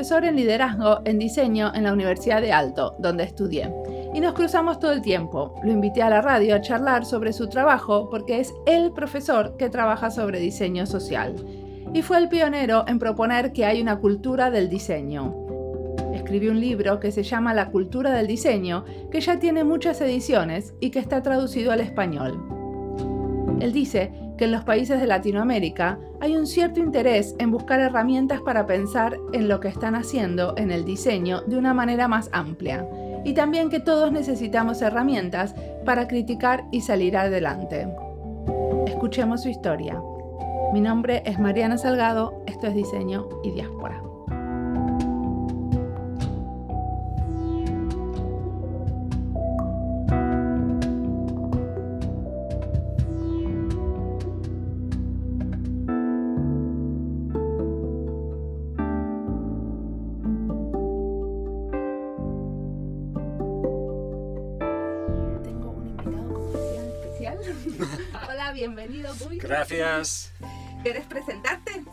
en liderazgo en diseño en la Universidad de Alto, donde estudié. Y nos cruzamos todo el tiempo. Lo invité a la radio a charlar sobre su trabajo porque es el profesor que trabaja sobre diseño social. Y fue el pionero en proponer que hay una cultura del diseño. Escribió un libro que se llama La cultura del diseño, que ya tiene muchas ediciones y que está traducido al español. Él dice que en los países de Latinoamérica hay un cierto interés en buscar herramientas para pensar en lo que están haciendo en el diseño de una manera más amplia, y también que todos necesitamos herramientas para criticar y salir adelante. Escuchemos su historia. Mi nombre es Mariana Salgado, esto es Diseño y Diáspora. Bienvenido. Gracias. ¿Quieres presentarte?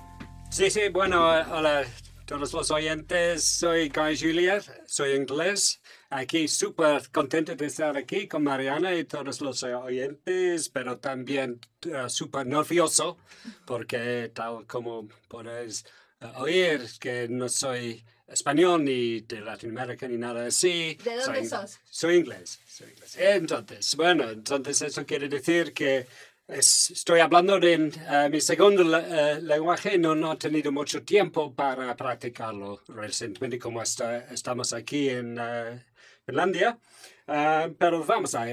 Sí, sí, bueno, hola a todos los oyentes. Soy Guy Juliet, soy inglés. Aquí súper contento de estar aquí con Mariana y todos los oyentes, pero también uh, súper nervioso porque tal como podéis uh, oír que no soy español ni de Latinoamérica ni nada así. ¿De dónde sos? Soy inglés, soy inglés. Entonces, bueno, entonces eso quiere decir que Estoy hablando de uh, mi segundo uh, lenguaje, no, no he tenido mucho tiempo para practicarlo recientemente como está, estamos aquí en uh, Finlandia, pero vamos a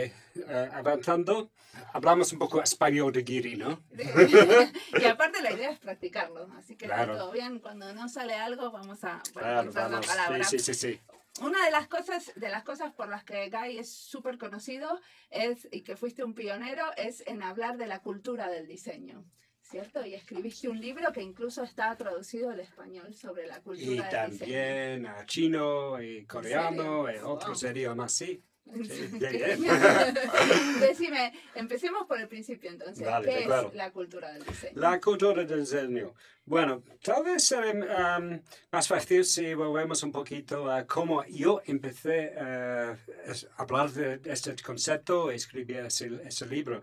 avanzando. Hablamos un poco español de Giri, ¿no? y aparte la idea es practicarlo, así que todo bien, cuando no sale algo vamos a claro, vamos. palabra. Sí, sí, sí, sí. Una de las cosas, de las cosas por las que Guy es súper conocido es, y que fuiste un pionero es en hablar de la cultura del diseño. ¿Cierto? Y escribiste un libro que incluso está traducido al español sobre la cultura y del diseño. Y también a chino y coreano y otros idiomas, sí. Decime, empecemos por el principio entonces. ¿Qué es la cultura del diseño? La cultura del diseño. Bueno, tal vez será um, más fácil si volvemos un poquito a cómo yo empecé uh, a hablar de este concepto y escribir ese, ese libro.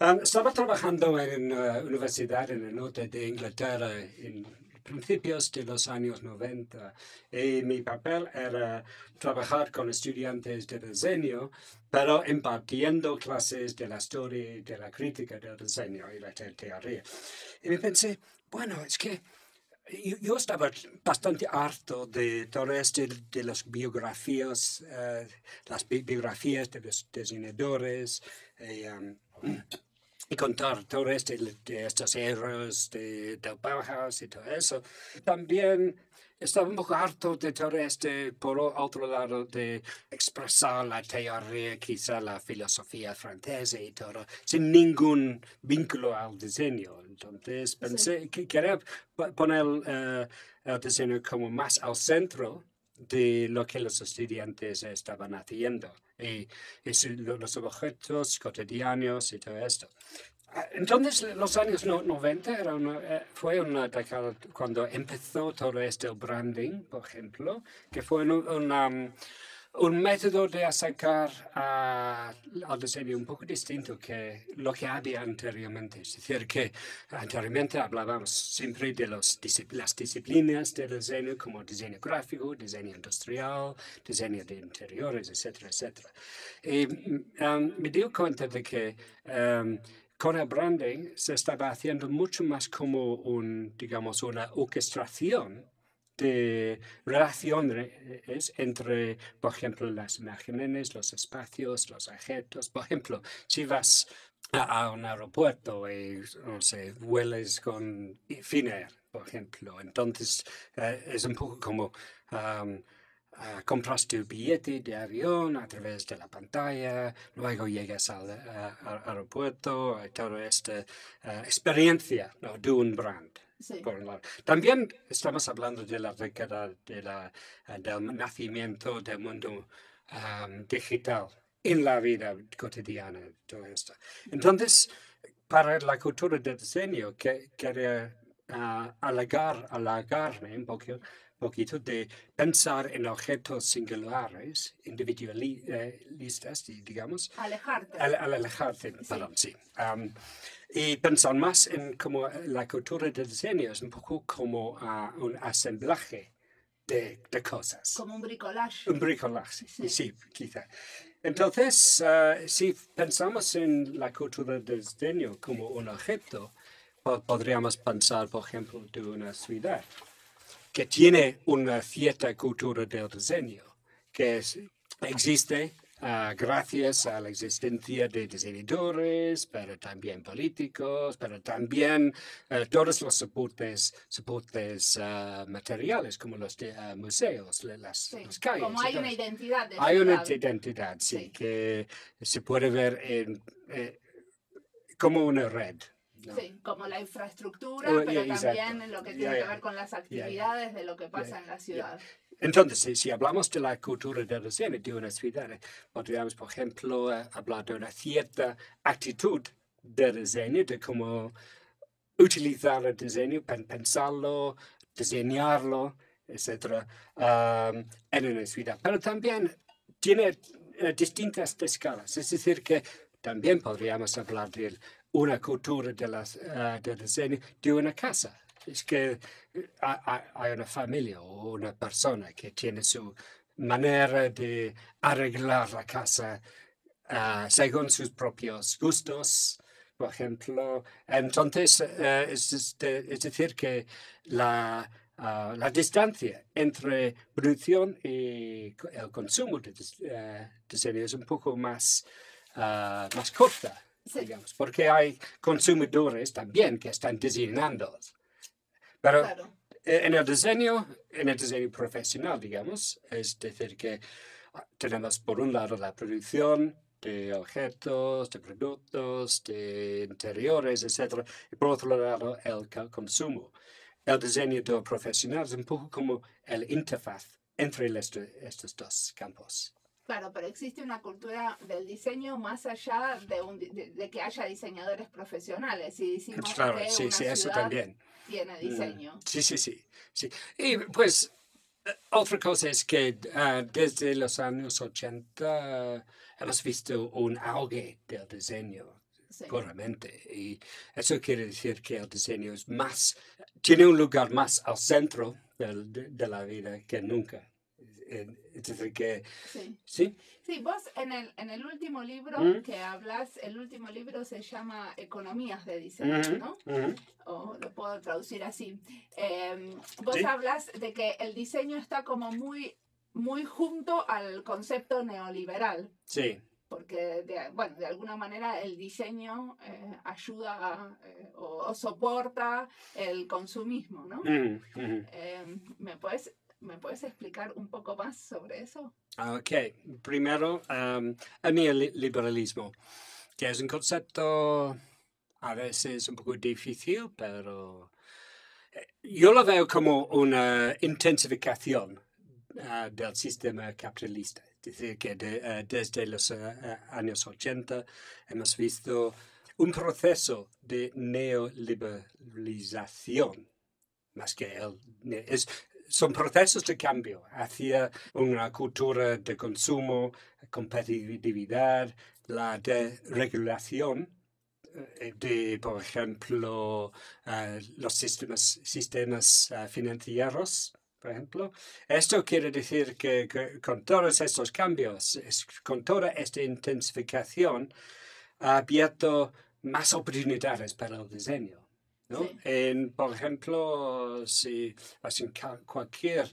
Um, estaba trabajando en una universidad en el norte de Inglaterra, en principios de los años 90 y mi papel era trabajar con estudiantes de diseño, pero impartiendo clases de la historia y de la crítica del diseño y la teoría. Y me pensé, bueno, es que yo, estaba bastante harto de todo esto, de las biografías, eh, las biografías de los diseñadores. Eh, um, y contar todo esto de estos héroes de, Bauhaus y todo eso. También estaba un poco harto de todo este, por otro lado, de expresar la teoría, quizá la filosofía francesa y todo, sin ningún vínculo al diseño. Entonces pensé que quería poner uh, el diseño como más al centro de lo que los estudiantes estaban haciendo y, los objetos cotidianos y todo esto. Ah, entonces, los años 90 era eh, fue una década cuando empezó todo este branding, por ejemplo, que fue una, un método de acercar al diseño un poco distinto que lo que había anteriormente. Es decir, que anteriormente hablábamos siempre de los, las disciplinas del diseño como diseño gráfico, diseño industrial, diseño de interiores, etcétera, etcétera. Y um, me di cuenta de que um, con el branding se estaba haciendo mucho más como un, digamos, una orquestación de relaciones entre, por ejemplo, las imágenes, los espacios, los objetos. Por ejemplo, si vas a, un aeropuerto y, no sé, con Finnair, por ejemplo, entonces eh, es un poco como... Uh, compras tu billete de avión a través de la pantalla, luego llegas al aeropuerto, toda esta uh, experiencia de un brand. También estamos hablando de la década de la, eh, del nacimiento del mundo digital en la vida cotidiana. Todo esto. Entonces, para la cultura del diseño, que quería uh, alegar, un poco poquito de pensar en objetos singulares, individualistas, digamos. Alejarte. Al, al alejarte, Sí. perdón, sí. Am, y pensar más en como la cultura del diseño es un poco como ah, un asemblaje de, de cosas. Como un bricolage. Un bricolaje, Sí. sí, quizá. Entonces, ah, si pensamos en la cultura del diseño como un objeto, po- podríamos pensar, por ejemplo, de una ciudad que tiene una cierta cultura del diseño, que es- existe ah, gracias a la existencia de diseñadores, pero también políticos, pero también eh, todos los soportes, soportes ah, materiales como los de, ah, museos, la- las, Sí, las calles. Como hay y una identidad de Hay una identidad, sí, Sí. que se puede ver en, eh, como una red. ¿no? Sí, como la infraestructura, Oh, pero yeah, exacto. también lo que tiene que ya. ver con las actividades de lo que pasa en la ciudad. Entonces, si, hablamos de la cultura del diseño de una ciudad, podríamos, por ejemplo, eh, hablar de una cierta actitud de diseño, de cómo utilizar el diseño, pen- pensarlo, diseñarlo, etc., um, en una ciudad. Pero también tiene eh, distintas escalas, es decir, que también podríamos hablar de una cultura de las, del diseño de una casa. Es que eh, hay, una familia o una persona que tiene su manera de arreglar la casa ah, según sus propios gustos, por ejemplo. Entonces, eh, es, es de- es decir, que la, ah, la distancia entre producción y el consumo de dis- eh, diseño es un poco más, ah, más corta, digamos, porque hay consumidores también que están diseñando. Pero Claro. eh, en el diseño, en el diseño profesional, digamos, es decir, que ah, tenemos por un lado la producción de objetos, de productos, de interiores, etc. Y por otro lado, el consumo. El diseño del profesional es un poco como el interfaz entre este- estos dos campos. Claro, pero existe una cultura del diseño más allá de, un de, de que haya diseñadores profesionales. Y decimos Claro, que sí, una sí, eso ciudad también. Tiene Mm, diseño. Sí, sí, sí, sí. Y pues eh, otra cosa es que ah, desde los años 80 eh, hemos visto un auge del diseño, Sí. Y eso quiere decir que el diseño es más, tiene un lugar más al centro del- de, de la vida que nunca. Es decir, que, Sí. sí, Sí, vos en el, en el último libro Mm. que hablas, el último libro se llama Economías de Diseño, Ujú, ¿no? ujú, o lo puedo traducir así. Em, vos Sí. hablas de que el diseño está como muy, muy junto al concepto neoliberal, sí, porque de, bueno, de alguna manera el diseño eh, ayuda a, eh, o, o soporta el consumismo, ¿no? Em, ¿me, puedes, ¿Me puedes explicar un poco más sobre eso? Ok, primero el neoliberalismo, que es un concepto a veces un poco difícil, pero eh, yo lo veo como una intensificación ah, del sistema capitalista. Es decir, que eh, desde los eh, eh, años 80 hemos visto un proceso de neoliberalización, más que el... Es, son procesos de cambio hacia una cultura de consumo, competitividad, la deregulación eh, de, por ejemplo, eh, los sistemas, eh, financieros, por ejemplo. Esto quiere decir que, que con todos estos cambios, con toda esta intensificación, ha abierto más oportunidades para el diseño. ¿No? Sí. En, por ejemplo, si vas en cualquier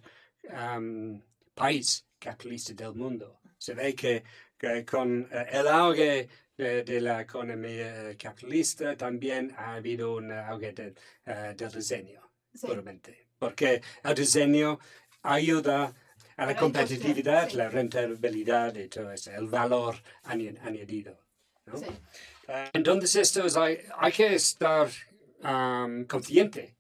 país capitalista del mundo, se ve que, que con eh, el auge de, de la economía capitalista también ha habido un auge de- eh, del diseño, Sí. puramente. Porque el diseño ayuda a la competitividad, sí. la rentabilidad y todo eso, el valor añadido. ¿no? Sí. Eh, Entonces, esto es, hay, hay que estar am, consciente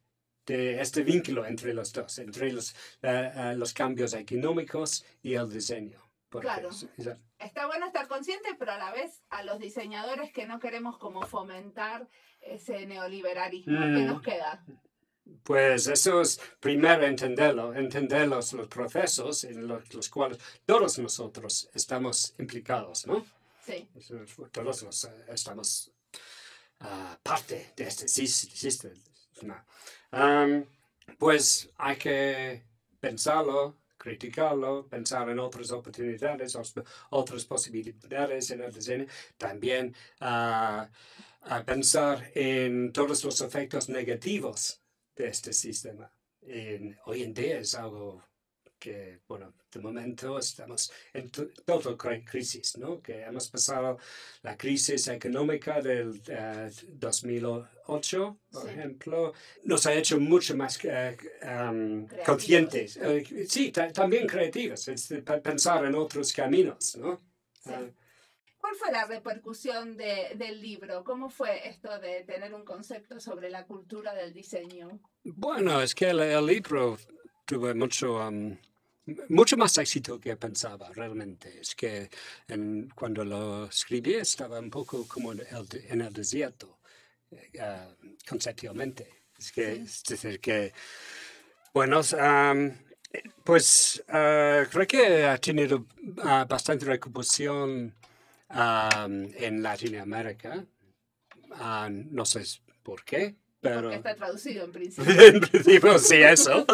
de este vínculo entre los dos, entre los, eh, eh, los cambios económicos y el diseño. Porque Claro. es- es- Está bueno estar consciente, pero a la vez a los diseñadores que no queremos como fomentar ese neoliberalismo que Mm. nos queda. Pues eso es primero entenderlo, entender los, los procesos en los, los, cuales todos nosotros estamos implicados, ¿no? Sí. Todos nos, uh, estamos uh, parte de este sistema. Um, pues hay que pensarlo, criticarlo, pensar en otras oportunidades, otras posibilidades en el diseño. También uh, pensar en todos los efectos negativos de este sistema. Hoy en día es algo que, bueno, de momento estamos en toda crisis, ¿no? Que hemos pasado la crisis económica del 2008, eh, por ejemplo, nos ha hecho mucho más uh, um, conscientes, uh, sí, también creativos, es pensar en otros caminos, ¿no? Sí. Uh, ¿Cuál fue la repercusión de, del libro? ¿Cómo fue esto de tener un concepto sobre la cultura del diseño? Bueno, es que el, el libro tuvo mucho, um, mucho más éxito que pensaba realmente. Es que en, cuando lo escribí estaba un poco como en el, en el desierto, uh, conceptualmente. Es, que, sí. es decir, que, bueno, um, pues uh, creo que ha tenido uh, bastante recuperación um, en Latinoamérica. No sé por qué, pero... Porque está traducido en principio. en principio, sí, eso.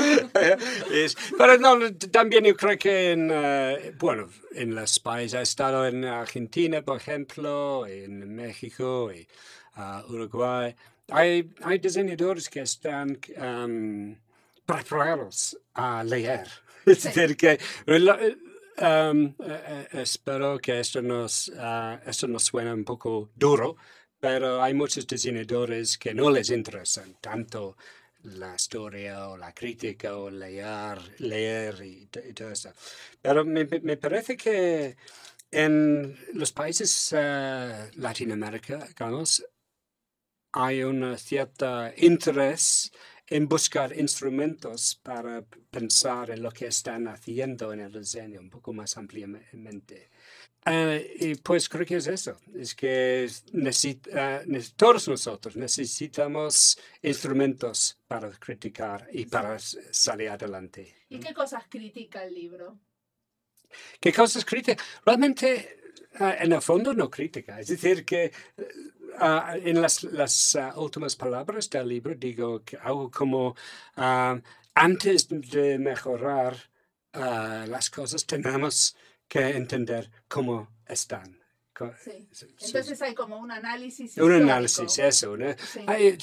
es, pero no, también yo creo que en, uh, bueno, en los países, he estado en Argentina, por ejemplo, en México y uh, Uruguay. Hay, hay diseñadores que están um, preparados a leer. Es decir, que Um, espero que esto nos, uh, esto nos suene un poco duro, pero hay muchos diseñadores que no les interesan tanto la historia o la crítica o leer, y, todo eso. Pero me, parece que en los países uh, latinoamericanos hay un cierto interés en buscar instrumentos para pensar en lo que están haciendo en el diseño un poco más ampliamente. Uh, y pues creo que es eso, es que necesit, uh, todos nosotros necesitamos instrumentos para criticar y para salir adelante. ¿Y qué cosas critica el libro? ¿Qué cosas critica? Realmente, uh, en el fondo no critica, es decir, que en las, las últimas palabras del libro digo que algo como antes de mejorar las cosas tenemos que entender cómo están. Sí. Entonces hay como un análisis histórico. Un análisis, eso. ¿no? Sí. Hay,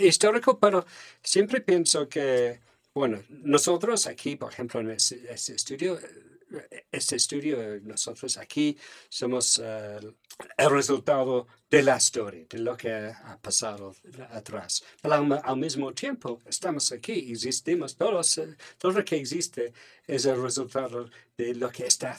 histórico, pero siempre pienso que, bueno, nosotros aquí, por ejemplo, en este, este estudio, este estudio, nosotros aquí somos uh, el resultado de la historia, de lo que ha pasado atrás. Pero al, mismo tiempo, estamos aquí, existimos, todos, todo lo que existe es el resultado de lo que está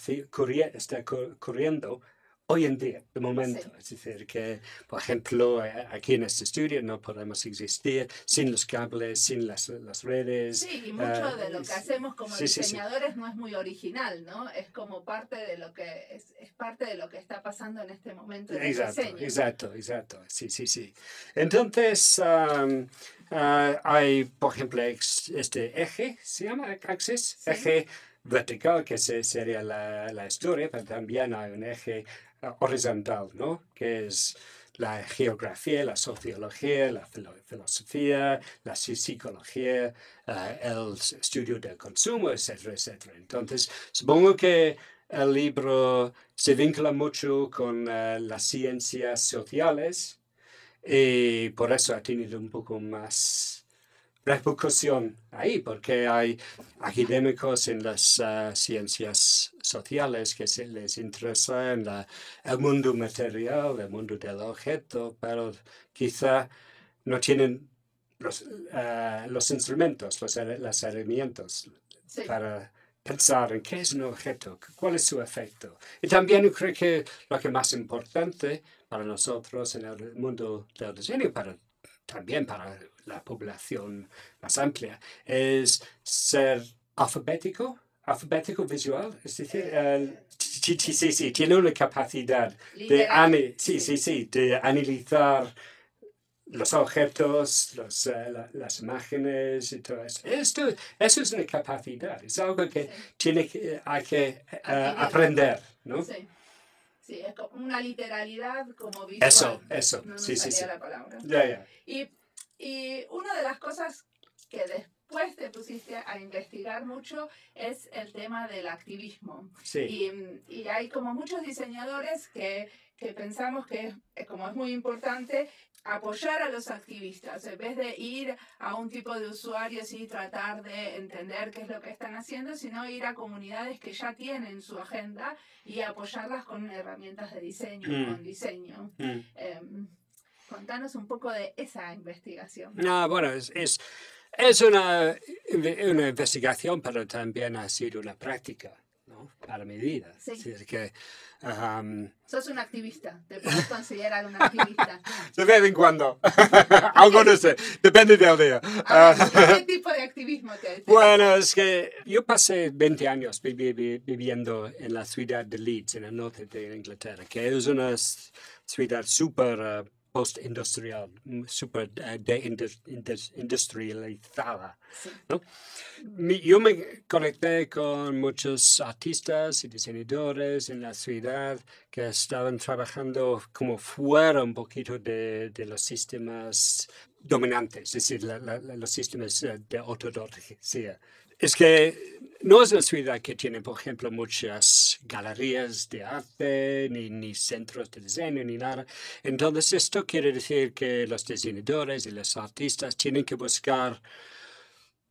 ocurriendo hoy en día, de momento. Sí. Es decir, que, por ejemplo, aquí en este estudio no podemos existir sin los cables, sin las, las redes. Sí, y mucho uh, de lo que hacemos como sí, diseñadores sí, no es muy original, ¿no? Es como parte de lo que es, es parte de lo que está pasando en este momento en exacto, el. Exacto, exacto, sí, sí, sí. Entonces, um, uh, hay, por ejemplo, este eje, ¿se llama Axis? Eje vertical, que sería la, la historia, pero también hay un eje horizontal, ¿no? Que es la geografía, la sociología, la filosofía, la psicología, uh, el estudio del consumo, etcétera, etcétera. Entonces, supongo que el libro se vincula mucho con uh, las ciencias sociales y por eso ha tenido un poco más repercusión ahí, porque hay académicos en las uh, ciencias sociales que se les interesa en la, el mundo material, el mundo del objeto, pero quizá no tienen los, uh, los instrumentos, los, los herramientas sí. para pensar en qué es un objeto, cuál es su efecto. Y también creo que lo que más importante para nosotros en el mundo del diseño, para, también para la población más amplia, es ser alfabético, alfabético visual, es decir, uh, sí, sí, sí, tiene una capacidad de, sí, sí, sí, de analizar los objetos, los, eh, la- las imágenes y todo eso. Esto, eso es una capacidad, es algo que Sí. tiene que, hay que eh, aprender, ¿no? Sí. Sí, es como una literalidad como visual. Eso, eso, No sí, sí, sí. la palabra. Y, y una de las cosas que después te pusiste a investigar mucho es el tema del activismo. Sí, Y, y hay como muchos diseñadores que, que pensamos que es, como es muy importante apoyar a los activistas, en vez de ir a un tipo de usuarios y tratar de entender qué es lo que están haciendo, sino ir a comunidades que ya tienen su agenda y apoyarlas con herramientas de diseño, Mm. con diseño. Mm. Em, contanos un poco de esa investigación. No, bueno, es, es, es una, una investigación, pero también ha sido una práctica, ¿no? Para mi vida. Sí. Es decir, que um, Sos un activista, te puedes considerar un activista. de vez en cuando, algunos, eh, depende del día. Ah, ¿Qué tipo de activismo te te- Bueno, es que yo pasé 20 años vivi- vi- viviendo en la ciudad de Leeds, en el norte de Inglaterra, que es una ciudad súper eh, post-industrial, mm, súper eh, deindustrializada. Sí. Mi- Yo me conecté con muchos artistas y diseñadores en la ciudad que estaban trabajando como fuera un poquito de, de los sistemas dominantes, es decir, la- la- la- los sistemas eh, de ortodoxia. Es que no es una ciudad que tiene, por ejemplo, muchas galerías de arte, ni, ni centros de diseño, ni nada. Entonces, esto quiere decir que los diseñadores y los artistas tienen que buscar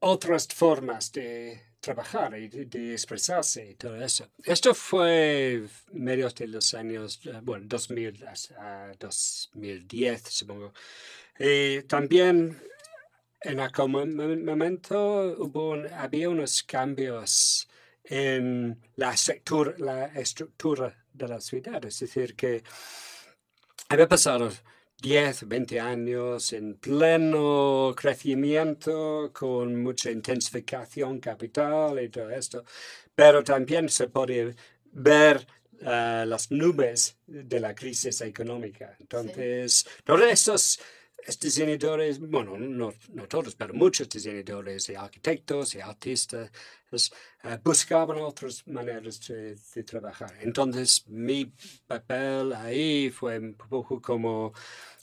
otras formas de trabajar y de, expresarse y todo eso. Esto fue medios de los años, eh, bueno, 2000 a 2010, supongo. Y también en aquel mo- mo- momento hubo un- había unos cambios en la estructura, la estructura de la ciudad. Es decir, que había pasado 10, 20 años en pleno crecimiento, con mucha intensificación capital y todo esto, pero también se podía ver eh, las nubes de la crisis económica. Entonces, todos estos diseñadores, bueno, no, no todos, pero muchos diseñadores y arquitectos y artistas eh, buscaban otras maneras de, de trabajar. Entonces, mi papel ahí fue un poco como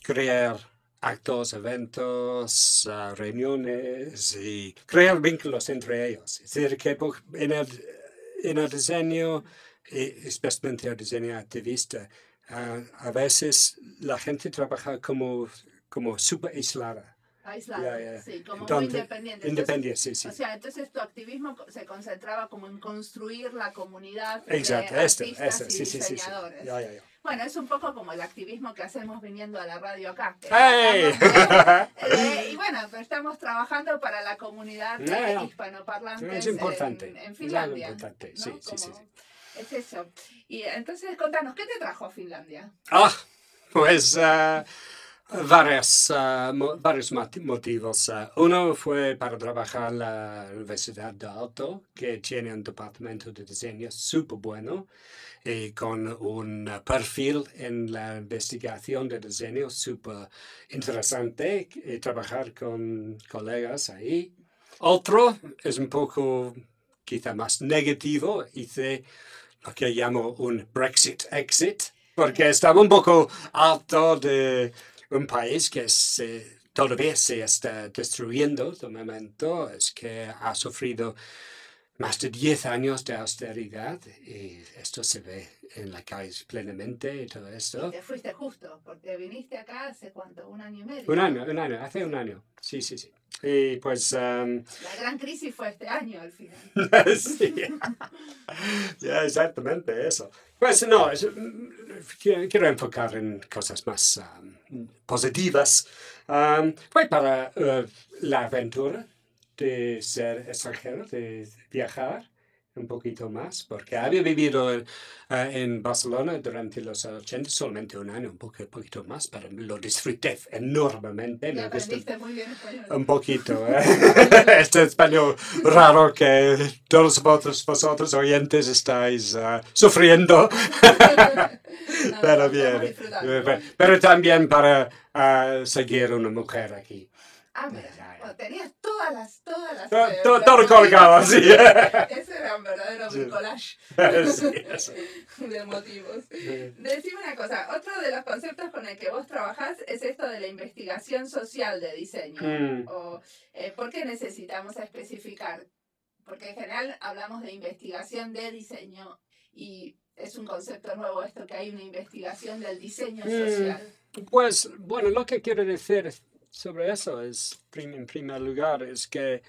crear actos, eventos, ah, reuniones y crear vínculos entre ellos. Es decir, que en el, en el diseño, especialmente el diseño activista, ah, a veces la gente trabaja como, como súper aislada. Aislado, Ya, ya. sí, como muy Entonces, independiente. Entonces, Independiente, sí, sí. O sea, entonces tu activismo se concentraba como en construir la comunidad Exacto, de esto, artistas eso, y sí, sí, sí, sí. diseñadores. Ya, ya. Bueno, es un poco como el activismo que hacemos viniendo a la radio acá. ¡Hey! de- eh, y bueno, pero estamos trabajando para la comunidad de hispanoparlantes Es importante. en, en Es Finlandia. importante, ¿no? sí, sí, sí, sí. Es eso. Y entonces, contanos, ¿qué te trajo a Finlandia? Ah, pues ah, varias, mo- varios moti- motivos. Ah, uno fue para trabajar en la Universidad de Alto, que tiene un departamento de diseño súper bueno y con un perfil en la investigación de diseño súper interesante y trabajar con colegas ahí. Otro es un poco quizá más negativo, hice lo que llamo un Brexit exit, porque estaba un poco harto de un país que se, todavía se está destruyendo de momento, es que ha sufrido más de 10 años de austeridad y esto se ve en la calle plenamente y todo esto. Te fuiste justo, porque viniste acá hace cuánto, un año y medio. Un año, un año, hace un año, sí, sí, sí. Y pues... am, La gran crisis fue este año al final. sí. Ya, exactamente eso. Pues no, es- mm, quiero, quiero enfocar en cosas más um, positivas. Um, fue para uh, la aventura de ser extranjero, de viajar. Un poquito más, porque había vivido en, eh, en Barcelona durante los 80 solamente un año, un poco, poquito más, pero lo disfruté enormemente. Me muy bien español. Un poquito, ¿eh? este español raro que todos vosotros, vosotros oyentes estáis uh, sufriendo. Pero bien. Pero también para uh, seguir una mujer aquí. Ah, mira, bueno, tenías todas las, todas las... Todo, todo, las todo colgado, motivos. sí. Ese era un verdadero Sí. collage Sí, de motivos. Decime una cosa, otro de los conceptos con el que vos trabajás es esto de la investigación social de diseño. Mm. O, eh, ¿Por qué necesitamos especificar? Porque en general hablamos de investigación de diseño y es un concepto nuevo esto que hay una investigación del diseño Mm. social. Pues, bueno, lo que quiero decir sobre eso es, en primer lugar, es que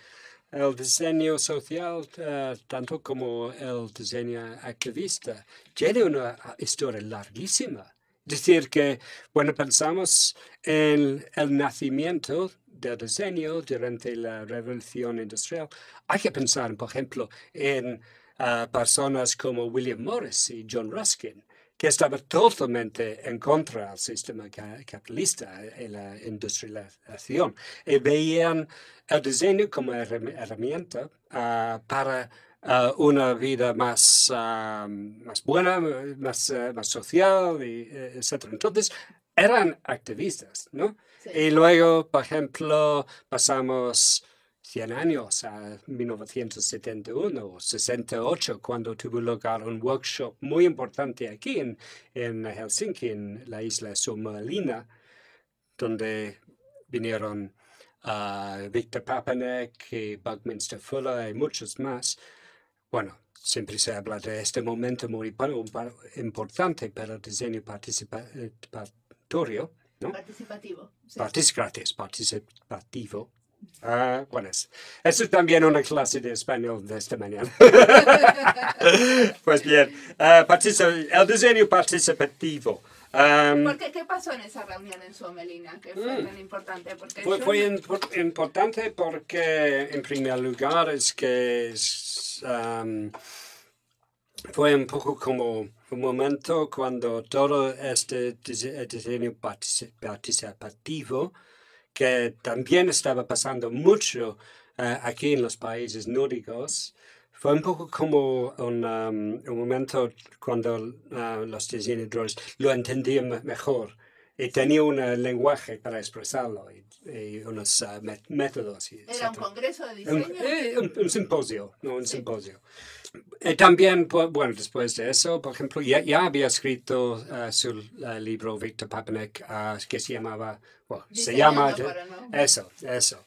el diseño social, eh, tanto como el diseño activista, tiene una historia larguísima. Decir, que cuando pensamos en el nacimiento del diseño durante la revolución industrial, hay que pensar, por ejemplo, en ah, personas como William Morris y John Ruskin, que estaban totalmente en contra del sistema ca- capitalista y la industrialización, y veían el diseño como herram- herramienta ah, para ah, una vida más, ah, más buena, más, ah, más social, y, eh, etc. Entonces, eran activistas, ¿no? Sí. Y luego, por ejemplo, pasamos 100 años a 1971 o 68, cuando tuvo lugar un workshop muy importante aquí en, en Helsinki, en la isla Somalina, donde vinieron ah, Victor Papanek y Buckminster Fuller y muchos más. Bueno, siempre se habla de este momento muy importante para el diseño participatorio. ¿no? Participativo. sí. Partic- participativo. Ah, bueno, es, eso es también una clase de español de esta mañana. pues bien, partici- el diseño participativo. Am, ¿Por qué? ¿Qué pasó en esa reunión en Suomelina que fue Mm. tan importante? Porque fue, fue importante porque, en primer lugar, es que es, am, fue un poco como un momento cuando todo este dise- diseño partici- participativo, que también estaba pasando mucho eh, aquí en los países nórdicos, fue un poco como un, um, un momento cuando ah, los diseñadores lo entendían me- mejor y tenía un eh, lenguaje para expresarlo y, y unos ah, métodos. Y Era un congreso de diseño. eh, un- un simposio, no un Sí. simposio. Y también, bueno, después de eso, por ejemplo, ya, ya había escrito ah, su ah, libro Victor Papanek ah, que se llamaba, bueno, se llama... Eso, eso.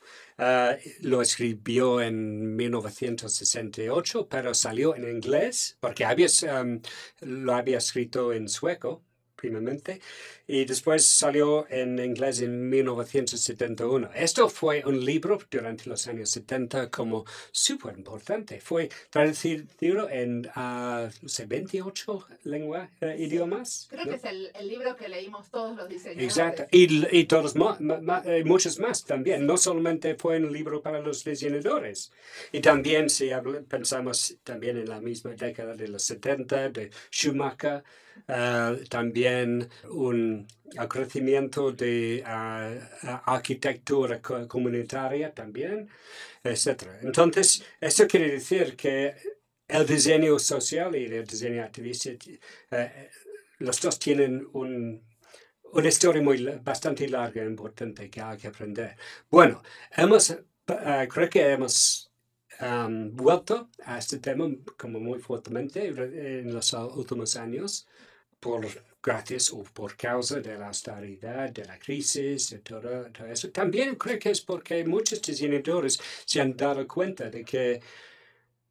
Lo escribió en 1968, pero salió en inglés, porque había, um, lo había escrito en sueco, primeramente, y después salió en inglés en 1971. Esto fue un libro durante los años 70 como súper importante. Fue traducido en, no sé, 28 lenguas, idiomas. Creo ¿no? que es el, el libro que leímos todos los diseñadores. Exacto, y, y todos eh, muchos más también. No solamente fue un libro para los diseñadores. Y también, si pensamos también en la misma década de los 70, de Schumacher, eh, también un crecimiento de ah, arquitectura co- comunitaria también, etc. Entonces, eso quiere decir que el diseño social y el diseño activista, eh, los dos tienen un, una historia muy, bastante larga e importante que hay que aprender. Bueno, hemos, creo que hemos am, vuelto a este tema como muy fuertemente en los últimos años, por gracias o por causa de la austeridad, de la crisis, de todo, todo eso. También creo que es porque muchos diseñadores se han dado cuenta de que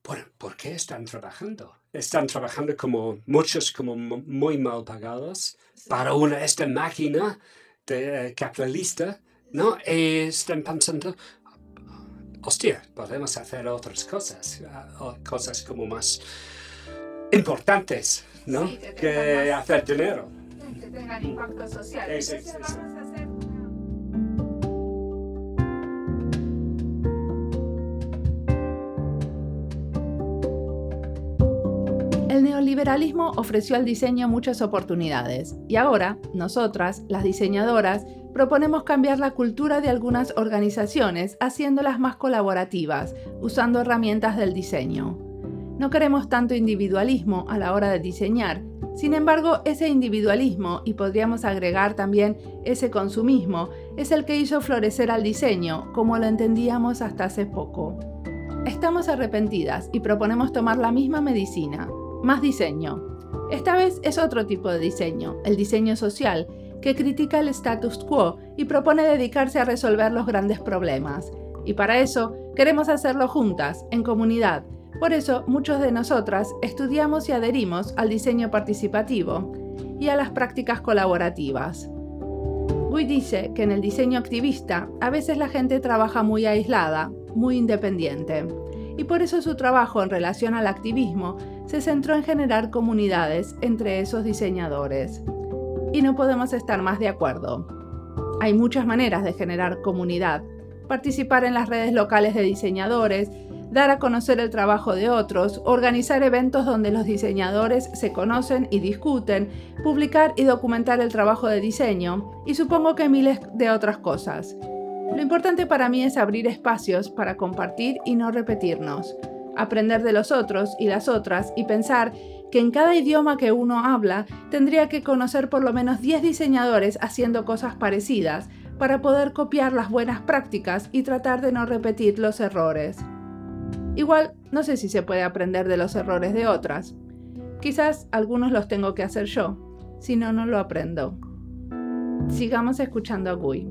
bueno, ¿por qué están trabajando? Están trabajando como muchos como mu- muy mal pagados para una esta máquina de, eh, capitalista, ¿no? Y están pensando, hostia, podemos hacer otras cosas, ah, cosas como más importantes, ¿no? Sí, que que más- hacer dinero. Que tengan impacto social. Sí, sí, Entonces sí, sí. vamos a hacer una- liberalismo ofreció al diseño muchas oportunidades y ahora, nosotras, las diseñadoras, proponemos cambiar la cultura de algunas organizaciones haciéndolas más colaborativas, usando herramientas del diseño. No queremos tanto individualismo a la hora de diseñar, sin embargo, ese individualismo, y podríamos agregar también ese consumismo, es el que hizo florecer al diseño, como lo entendíamos hasta hace poco. Estamos arrepentidas y proponemos tomar la misma medicina, más diseño. Esta vez es otro tipo de diseño, el diseño social, que critica el status quo y propone dedicarse a resolver los grandes problemas. Y para eso queremos hacerlo juntas, en comunidad, por eso, muchos de nosotras estudiamos y adherimos al diseño participativo y a las prácticas colaborativas. Gui dice que en el diseño activista a veces la gente trabaja muy aislada, muy independiente, y por eso su trabajo en relación al activismo se centró en generar comunidades entre esos diseñadores. Y no podemos estar más de acuerdo. Hay muchas maneras de generar comunidad, participar en las redes locales de diseñadores, dar a conocer el trabajo de otros, organizar eventos donde los diseñadores se conocen y discuten, publicar y documentar el trabajo de diseño y supongo que miles de otras cosas. Lo importante para mí es abrir espacios para compartir y no repetirnos, aprender de los otros y las otras y pensar que en cada idioma que uno habla tendría que conocer por lo menos 10 diseñadores haciendo cosas parecidas para poder copiar las buenas prácticas y tratar de no repetir los errores. Igual, no sé si se puede aprender de los errores de otras. Quizás algunos los tengo que hacer yo, si no, no lo aprendo. Sigamos escuchando a Gui.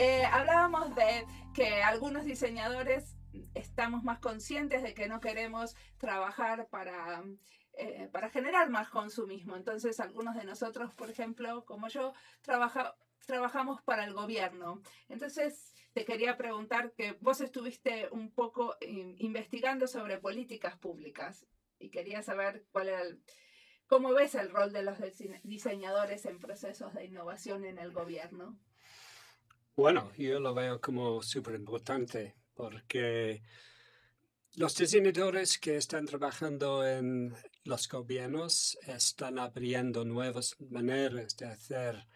Eh, hablábamos de que algunos diseñadores estamos más conscientes de que no queremos trabajar para eh, para generar más consumismo. Entonces, algunos de nosotros, por ejemplo, como yo, trabajamos para el gobierno. Entonces, te quería preguntar que vos estuviste un poco investigando sobre políticas públicas y quería saber cuál era cómo ves el rol de los diseñadores en procesos de innovación en el gobierno. Bueno, yo lo veo como súper importante porque los diseñadores que están trabajando en los gobiernos están abriendo nuevas maneras de hacer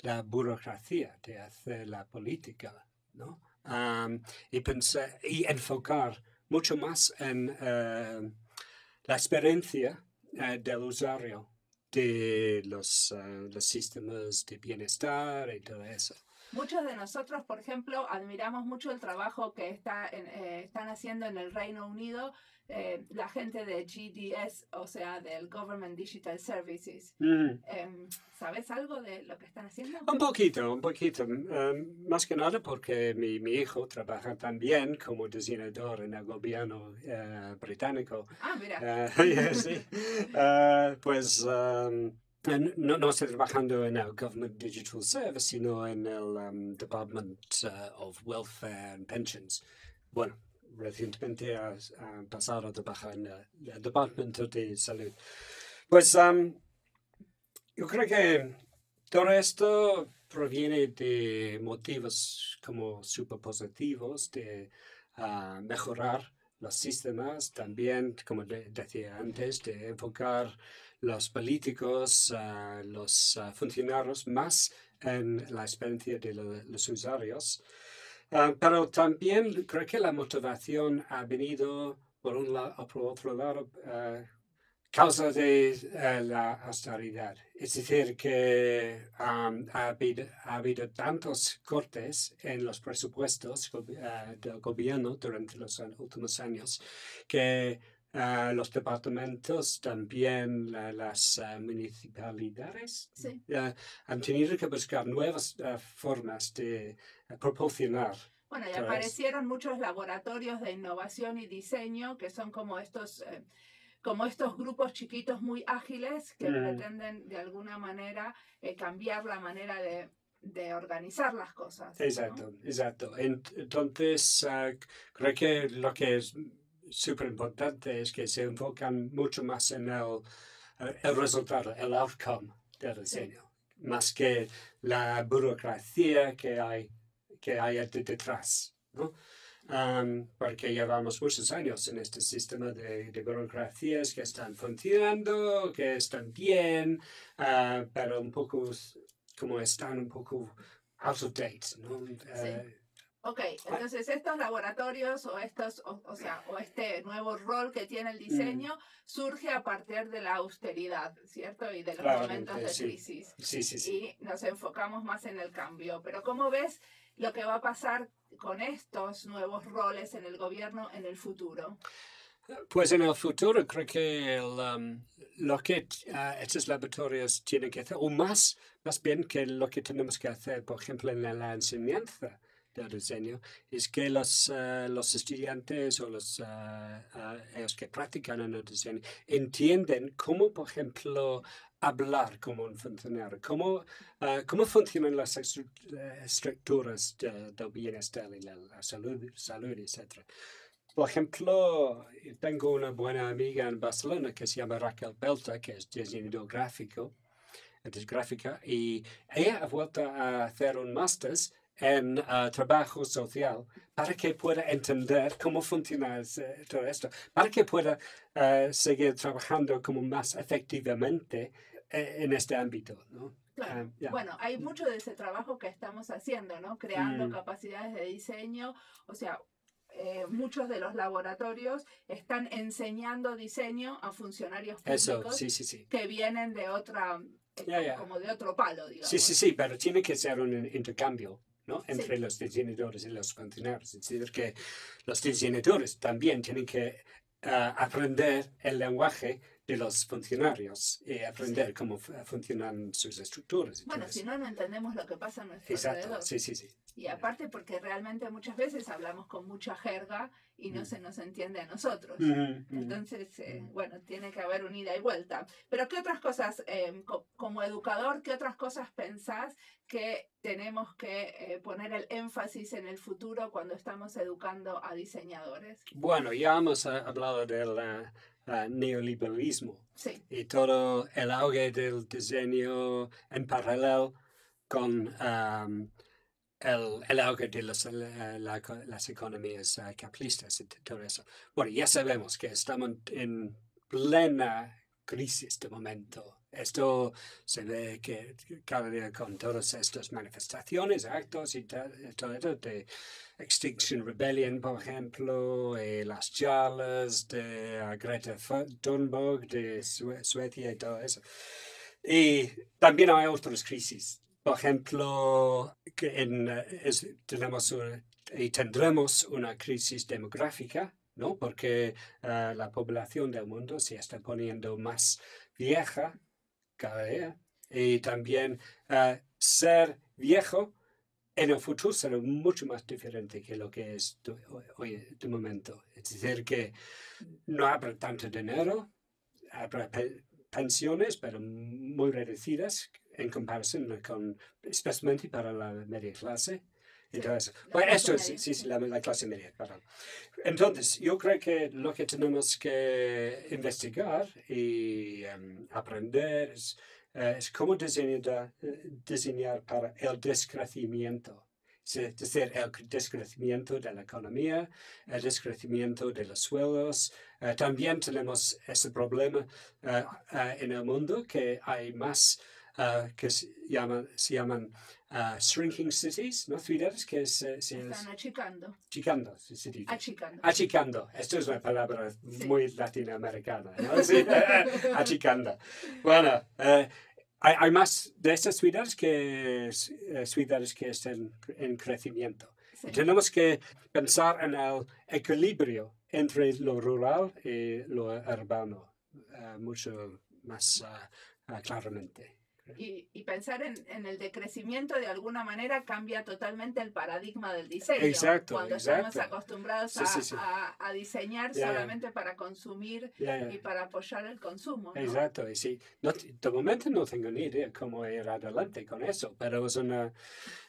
la burocracia, de hacer la política, ¿no? y, pensar, y enfocar mucho más en eh, la experiencia eh, del usuario de los, eh, los sistemas de bienestar y todo eso. Muchos de nosotros, por ejemplo, admiramos mucho el trabajo que está eh, están haciendo en el Reino Unido eh, la gente de GDS, o sea, del Government Digital Services. Em, ¿Sabes algo de lo que están haciendo? Un poquito, un poquito. Em, más que nada porque mi, mi, hijo trabaja también como diseñador en el gobierno eh, británico. Ah, mira. sí. pues... Um, no, no estoy trabajando en el Government Digital Service, sino en el um, Department uh, of Welfare and Pensions. Bueno, recientemente ha, pasado a trabajar en el, Departamento de Salud. Pues um, yo creo que todo esto proviene de motivos como super positivos de uh, mejorar los sistemas, también, como decía antes, de enfocar los políticos, uh, los uh, funcionarios más en la experiencia de los usuarios. Uh, pero también creo que la motivación ha venido por un lado por otro lado causa de la austeridad. Es decir, que um, ha, habido, ha, habido, tantos cortes en los presupuestos del gobierno durante los últimos años que Ah, los departamentos, también las ah, municipalidades han tenido que buscar nuevas ah, formas de proporcionar. Bueno, y aparecieron muchos laboratorios de innovación y diseño que son como estos, eh, como estos grupos chiquitos muy ágiles que mm. pretenden de alguna manera eh, cambiar la manera de, de organizar las cosas. Exacto, exacto. Entonces, creo que lo que es súper importante es que se enfocan mucho más en el, el resultado, el outcome del diseño. más que la burocracia que hay, que hay detrás. ¿no? porque llevamos muchos años en este sistema de, de burocracias que están funcionando, que están bien, ah, pero un poco como están un poco out of date. ¿no? Eh, Ok, entonces estos laboratorios o estos, o, sea, o este nuevo rol que tiene el mm. diseño surge a partir de la austeridad, ¿cierto? Y de los momentos de crisis. Sí, sí, sí. Y nos enfocamos más en el cambio. Pero ¿cómo ves lo que va a pasar con estos nuevos roles en el gobierno en el futuro? Pues en el futuro creo que um, lo que uh, estos laboratorios tienen que hacer, o más, más bien que lo que tenemos que hacer, por ejemplo, en la enseñanza, del diseño es que los, uh, los estudiantes o los, uh, uh, que practican en el diseño entienden cómo, por ejemplo, hablar como un funcionario, cómo, cómo funcionan las estructuras de, del bienestar y la, salud, salud, etc. Por ejemplo, tengo una buena amiga en Barcelona que se llama Raquel Belta, que es diseñador gráfico, es gráfica, y ella ha vuelto a hacer un máster en uh, trabajo social para que pueda entender cómo funciona todo esto, para que pueda uh, seguir trabajando como más efectivamente eh, en este ámbito. ¿no? Claro. Bueno, hay mucho de ese trabajo que estamos haciendo, ¿no? Creando mm. capacidades de diseño, o sea, eh, muchos de los laboratorios están enseñando diseño a funcionarios públicos que vienen de otra, eh, como de otro palo, digamos. Sí, sí, sí, pero tiene que ser un intercambio. ¿No? entre los diseñadores y los funcionarios. Es decir, que los diseñadores también tienen que ah, aprender el lenguaje de los funcionarios y aprender cómo funcionan sus estructuras. Bueno, si no, no entendemos lo que pasa en nuestro Exacto, sí, sí, sí. Y aparte porque realmente muchas veces hablamos con mucha jerga y no mm. se nos entiende a nosotros. Entonces, eh, bueno, tiene que haber un ida y vuelta. Pero ¿qué otras cosas, em, como educador, qué otras cosas pensás que tenemos que eh, poner el énfasis en el futuro cuando estamos educando a diseñadores? Bueno, ya hemos eh, hablado del neoliberalismo y todo el auge del diseño en paralelo con el, el auge de las, las economías uh, capitalistas y todo eso. Bueno, ya sabemos que estamos en plena crisis de momento. Esto se ve que cada día con todas estas manifestaciones, actos y todo esto de Extinction Rebellion, por ejemplo, y las charlas de Greta Thunberg de Suecia y todo eso. Y también hay otras crisis por ejemplo, que en, eh, tenemos y tendremos una crisis demográfica, ¿no? Porque eh, la población del mundo se está poniendo más vieja cada día. Y también eh, ser viejo en el futuro será mucho más diferente que lo que es hoy de momento. Es decir, que no habrá tanto dinero, habrá pensiones, pero muy reducidas en comparación con, especialmente para la media clase. Bueno, esto es, sí, sí, la, clase media, perdón. Entonces, yo creo que lo que tenemos que investigar y em, aprender es, eh, es cómo diseñar, diseñar para el descrecimiento es decir, el descrecimiento de la economía, el descrecimiento de los suelos. Eh, también tenemos ese problema eh, en el mundo que hay más uh, que se llaman, se llaman uh, shrinking cities, ¿no? Ciudades que se, se están achicando. Achicando, dice. Achicando. Achicando. Esto es una palabra sí. muy latinoamericana, ¿no? Sí. achicando. Bueno, uh, hay, hay, más de estas ciudades que ciudades que están en crecimiento. Sí. Tenemos que pensar en el equilibrio entre lo rural y lo urbano uh, mucho más uh, claramente. Y, y, pensar en, en, el decrecimiento de alguna manera cambia totalmente el paradigma del diseño. Exacto. Cuando estamos acostumbrados a, A, a, diseñar solamente para consumir y para apoyar el consumo. ¿no? Exacto. Y sí, no, de momento no tengo ni idea cómo ir adelante con eso, pero es una,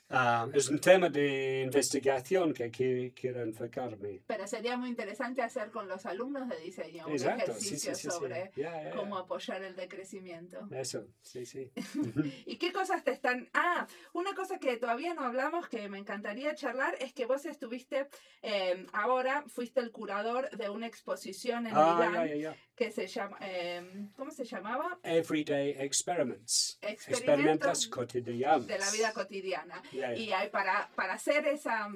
ah, es un tema de investigación que qui- quiero enfocarme. Pero sería muy interesante hacer con los alumnos de diseño un Exacto, ejercicio sí, sí, sí. sobre Ya, ya, cómo apoyar el decrecimiento. Eso, sí, sí. ¿Y qué cosas te están...? Ah, una cosa que todavía no hablamos que me encantaría charlar es que vos estuviste, eh, ahora fuiste el curador de una exposición en ah, Milán que se llama... eh, ¿Cómo se llamaba? Everyday experiments. Experimentos Experimentos cotidianos. de la vida cotidiana. Ya. Y hay para, para, hacer esa,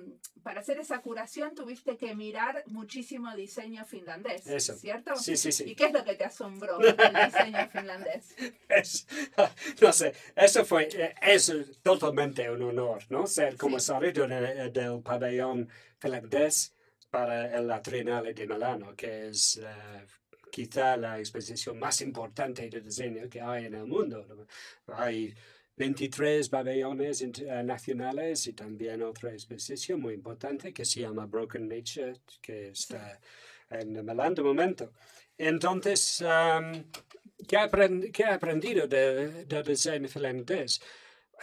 para hacer esa curación tuviste que mirar muchísimo diseño finlandés, Eso. ¿cierto? Sí, sí, ¿Y sí. qué es lo que te asombró del diseño finlandés? Es- no sé, eso fue, eh, es totalmente un honor, ¿no? Ser comisario de- del pabellón finlandés para la Triennale de Milano, que es eh, quizá la exposición más importante de diseño que hay en el mundo. Hay 23 pabellones eh, nacionales y también otra exposición muy importante que se llama Broken Nature, que está en Milán de momento. Entonces, am, ¿qué, aprend- qué he aprendido de- del diseño finlandés?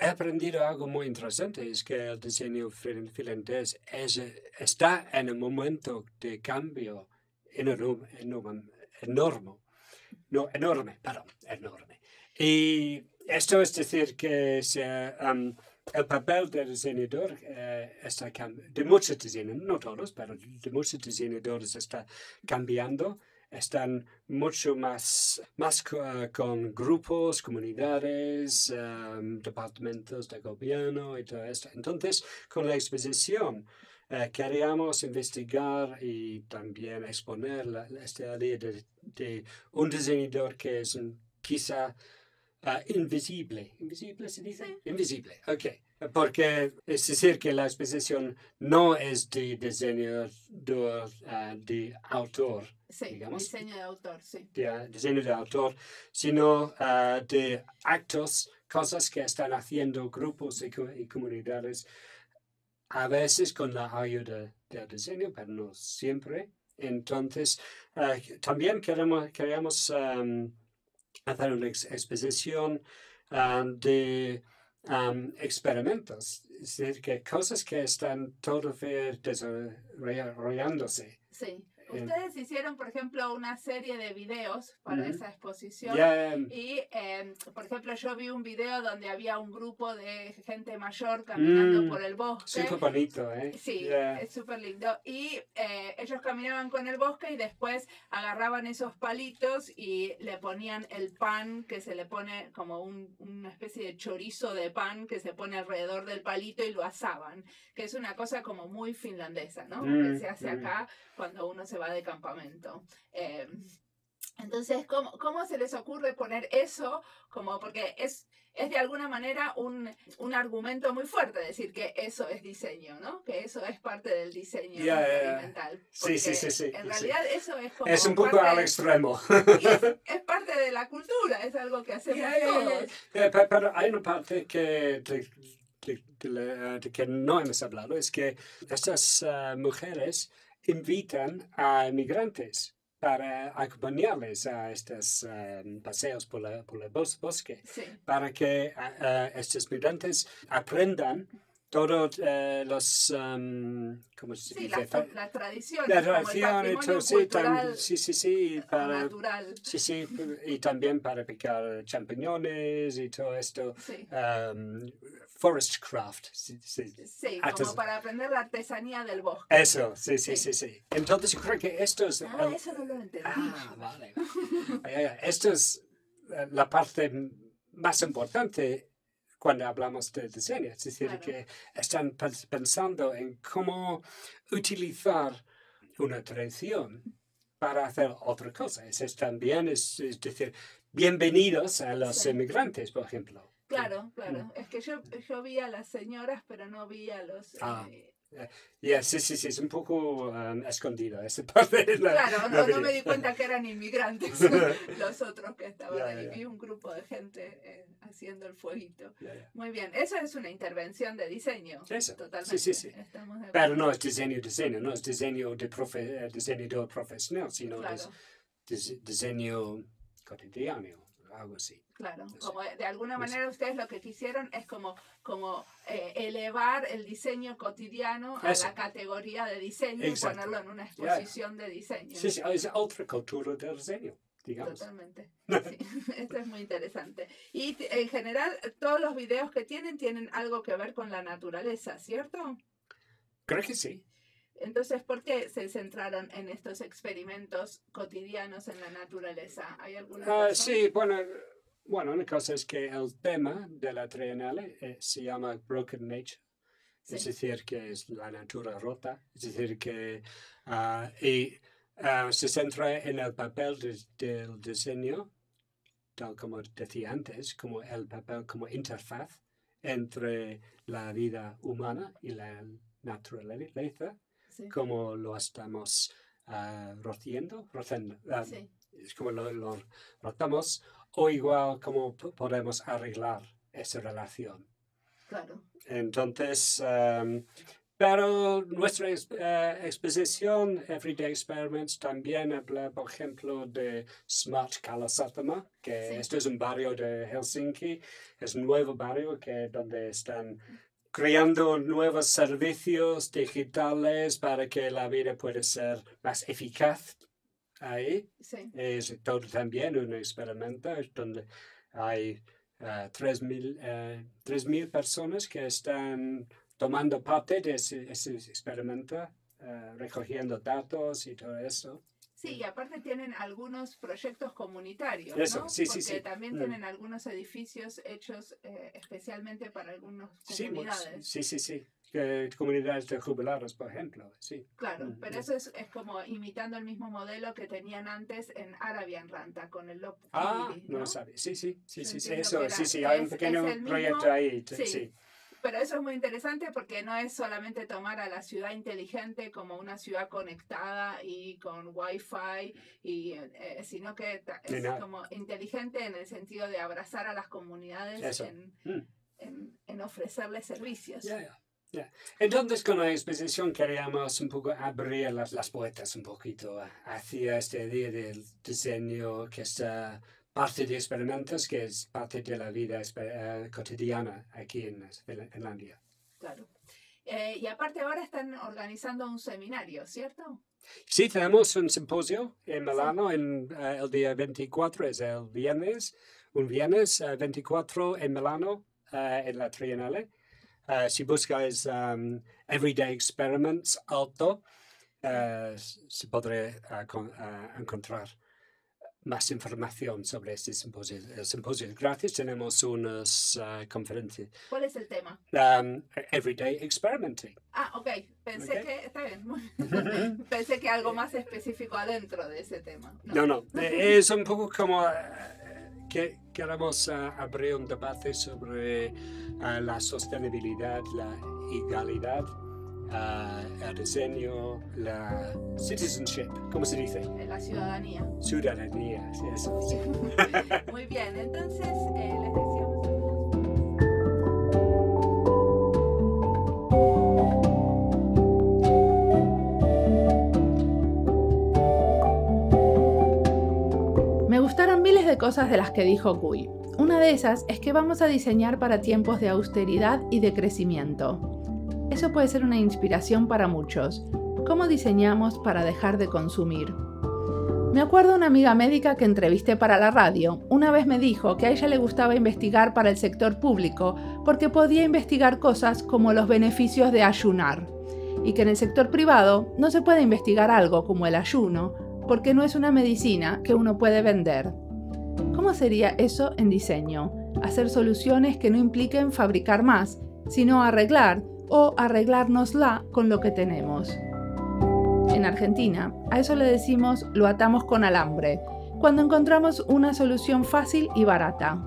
He aprendido algo muy interesante, es que el diseño fin- finlandés es, está en un momento de cambio enorme, enorme, no, enorme, perdón, enorme. Y esto es decir que se, am, el papel del diseñador eh, está de muchos diseñadores, no todos, pero de muchos diseñadores está cambiando, están mucho más, más eh, con grupos, comunidades, em, departamentos de gobierno y todo esto. Entonces, con la exposición, eh, queríamos investigar y también exponer la, esta idea de, de un diseñador que es quizá ah, invisible. ¿Invisible se dice? Sí. Invisible, ok. Porque es decir que la exposición no es de diseñador, ah, de autor, Sí, Digamos. diseño de autor, sí. de ah, diseño de autor, sino de actos, cosas que están haciendo grupos y, y comunidades, a veces con la ayuda del diseño, pero no siempre. Entonces, ah, también queremos, queríamos am, hacer una ex- exposición am, de experimentos, es decir, que cosas que están todavía desarrollándose. Sí. Eh, Ustedes hicieron, por ejemplo, una serie de videos para Ujú. esa exposición. Ya, Y, eh, por ejemplo, yo vi un video donde había un grupo de gente mayor caminando Mm, por el bosque. súper bonito, ¿eh? Sí, Ya. es súper lindo. Y eh, ellos caminaban con el bosque y después agarraban esos palitos y le ponían el pan que se le pone como un- una especie de chorizo de pan que se pone alrededor del palito y lo asaban, que es una cosa como muy finlandesa, ¿no? que Mm, se hace mm. acá cuando uno se va de campamento. Eh, entonces, ¿cómo, ¿cómo se les ocurre poner eso como porque es... Es de alguna manera un, un argumento muy fuerte decir que eso es diseño, ¿no? Que eso es parte del diseño ya. experimental. Sí, sí, sí, sí, En sí. realidad eso es como Es un poco al extremo. y es, es parte de la cultura, es algo que hacemos ya. todos. Eh, pe- Pero hay una parte que, de, de- de que no hemos hablado, es que estas ah, mujeres invitan a inmigrantes para acompañarles a estos ah, paseos por, la, por el bos- bosque, Sí, para que ah, ah, estos migrantes aprendan todos eh, los, am, ¿cómo se sí dice? las, Fa- las tradiciones, como el sí, cultural sí, sí, sí, para, natural. Sí, sí, y también para picar champiñones y todo esto. Sí, um, forest craft. Sí, sí. Ah, como para aprender la artesanía del bosque. Eso, sí, sí, Sí. sí. Entonces yo creo que esto es... Ah, el- eso no lo entendí. Ah, vale. Esto es eh, la parte más importante cuando hablamos de diseño. Es decir, Claro. que están pens- pensando en cómo utilizar una tradición para hacer otra cosa. Eso es también, es, es decir, bienvenidos a los Sí. inmigrantes, por ejemplo. Claro, claro. Es que yo, yo vi a las señoras, pero no vi a los... Ah. eh, Ya, sí, sí, sí, es un poco um, escondido esa parte. de la- Claro, la no, no vida. me di cuenta que eran inmigrantes los otros que estaban Ya, ahí. ya. Vi un grupo de gente eh, haciendo el fueguito. Muy bien, eso es una intervención de diseño. Eso, Totalmente. sí, sí, sí. Pero no es diseño, diseño, no es diseño de profe, diseñador profesional, sino es Claro. dis- diseño cotidiano, algo así. Claro, como de alguna Pues- manera ustedes lo que quisieron es como, como eh, elevar el diseño cotidiano a Eso. la categoría de diseño Exacto. y ponerlo en una exposición de diseño. Sí, sí, es otra cultura del diseño, digamos. Totalmente. Sí, esto es muy interesante. Y en general, todos los videos que tienen tienen algo que ver con la naturaleza, ¿cierto? Creo que sí. Entonces, ¿por qué se centraron en estos experimentos cotidianos en la naturaleza? ¿Hay alguna Ah, sí, bueno, bueno, una cosa es que el tema de la trienal eh, se llama Broken Nature. Es decir, que es la natura rota. Es decir, que ah, y, ah, se centra en el papel de- del diseño, tal como decía antes, como el papel como interfaz entre la vida humana y la naturaleza, Sí, como lo estamos ah, rociendo, sí, es como lo, lo rotamos, o igual como p- podemos arreglar esa relación. claro. Entonces, em, pero nuestra ex- eh, exposición, Everyday Experiments, también habla, por ejemplo, de Smart Kalasatama, que Sí. esto es un barrio de Helsinki, es un nuevo barrio que, donde están creando nuevos servicios digitales para que la vida pueda ser más eficaz ahí. Sí, Es todo también un experimento donde hay eh, 3.000 eh, 3.000 personas que están tomando parte de ese, ese experimento, eh, recogiendo datos y todo eso. Sí, y aparte tienen algunos proyectos comunitarios, Eso, ¿no? sí, Porque sí. también Mm. tienen algunos edificios hechos eh, especialmente para algunas comunidades. sí, sí, sí. Comunidades de jubilados, por ejemplo, sí. Claro, Mm, pero mm. eso es, es como imitando el mismo modelo que tenían antes en Arabian Ranta con el Lop Ah, no ¿no? lo sabía. Sí, sí, sí, sí, sí, eso, sí, sí, hay un pequeño mismo- proyecto ahí, sí. Pero eso es muy interesante porque no es solamente tomar a la ciudad inteligente como una ciudad conectada y con wifi, y, eh, sino que es como inteligente en el sentido de abrazar a las comunidades en, Mm. en, en ofrecerles servicios. Ya, ya, ya. Entonces, con la exposición queríamos un poco abrir las, las puertas un poquito hacia este día del diseño que es ah, parte de experimentos, que es parte de la vida eh, cotidiana aquí en Fin- Finlandia. Claro. Eh, y aparte ahora están organizando un seminario, ¿cierto? Sí, tenemos un simposio en Milano en, eh, el día 24, es el viernes, un viernes eh, 24 en Milano, en la Triennale. Si buscas um, Everyday Experiments Alto, se podrá con- encontrar más información sobre este simposio. El simposio es gratis, tenemos unas eh, conferencias. ¿Cuál es el tema? Um, Everyday Experimenting. Ah, ok. Pensé Ok. que, está bien. Pensé que algo más específico adentro de ese tema. No, no, eh, es un poco como eh, que queremos eh, abrir un debate sobre la sostenibilidad, la igualdad, el diseño, la citizenship, ¿cómo se dice? La ciudadanía. Ciudadanía, sí, eso, sí. Muy bien, entonces eh, les a todos Me gustaron miles de cosas de las que dijo Gui. Una de esas es que vamos a diseñar para tiempos de austeridad y de crecimiento. Eso puede ser una inspiración para muchos. ¿Cómo diseñamos para dejar de consumir? Me acuerdo una amiga médica que entrevisté para la radio. Una vez me dijo que a ella le gustaba investigar para el sector público porque podía investigar cosas como los beneficios de ayunar. Y que en el sector privado no se puede investigar algo como el ayuno porque no es una medicina que uno puede vender. ¿Cómo sería eso en diseño? Hacer soluciones que no impliquen fabricar más, sino arreglar o arreglárnosla con lo que tenemos. En Argentina, a eso le decimos lo atamos con alambre, cuando encontramos una solución fácil y barata.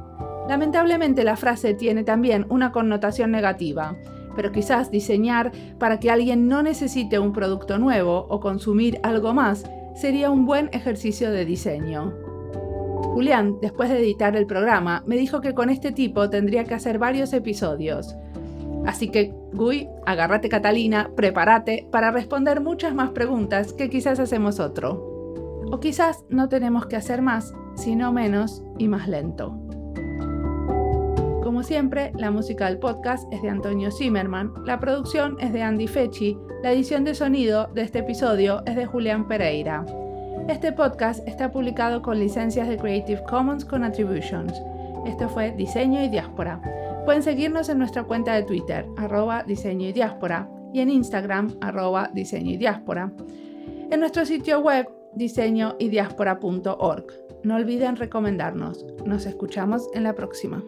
Lamentablemente la frase tiene también una connotación negativa, pero quizás diseñar para que alguien no necesite un producto nuevo o consumir algo más sería un buen ejercicio de diseño. Julián, después de editar el programa, me dijo que con este tipo tendría que hacer varios episodios. Así que, Gui, agárrate Catalina, prepárate para responder muchas más preguntas que quizás hacemos otro. O quizás no tenemos que hacer más, sino menos y más lento. Como siempre, la música del podcast es de Antonio Zimmerman, la producción es de Andy Fechi, la edición de sonido de este episodio es de Julián Pereira. Este podcast está publicado con licencias de Creative Commons con Attributions. Esto fue Diseño y Diáspora. Pueden seguirnos en nuestra cuenta de Twitter, arroba diseño y diáspora, y en Instagram, arroba diseño y diáspora. En nuestro sitio web, diseñoydiaspora.org. No olviden recomendarnos. Nos escuchamos en la próxima.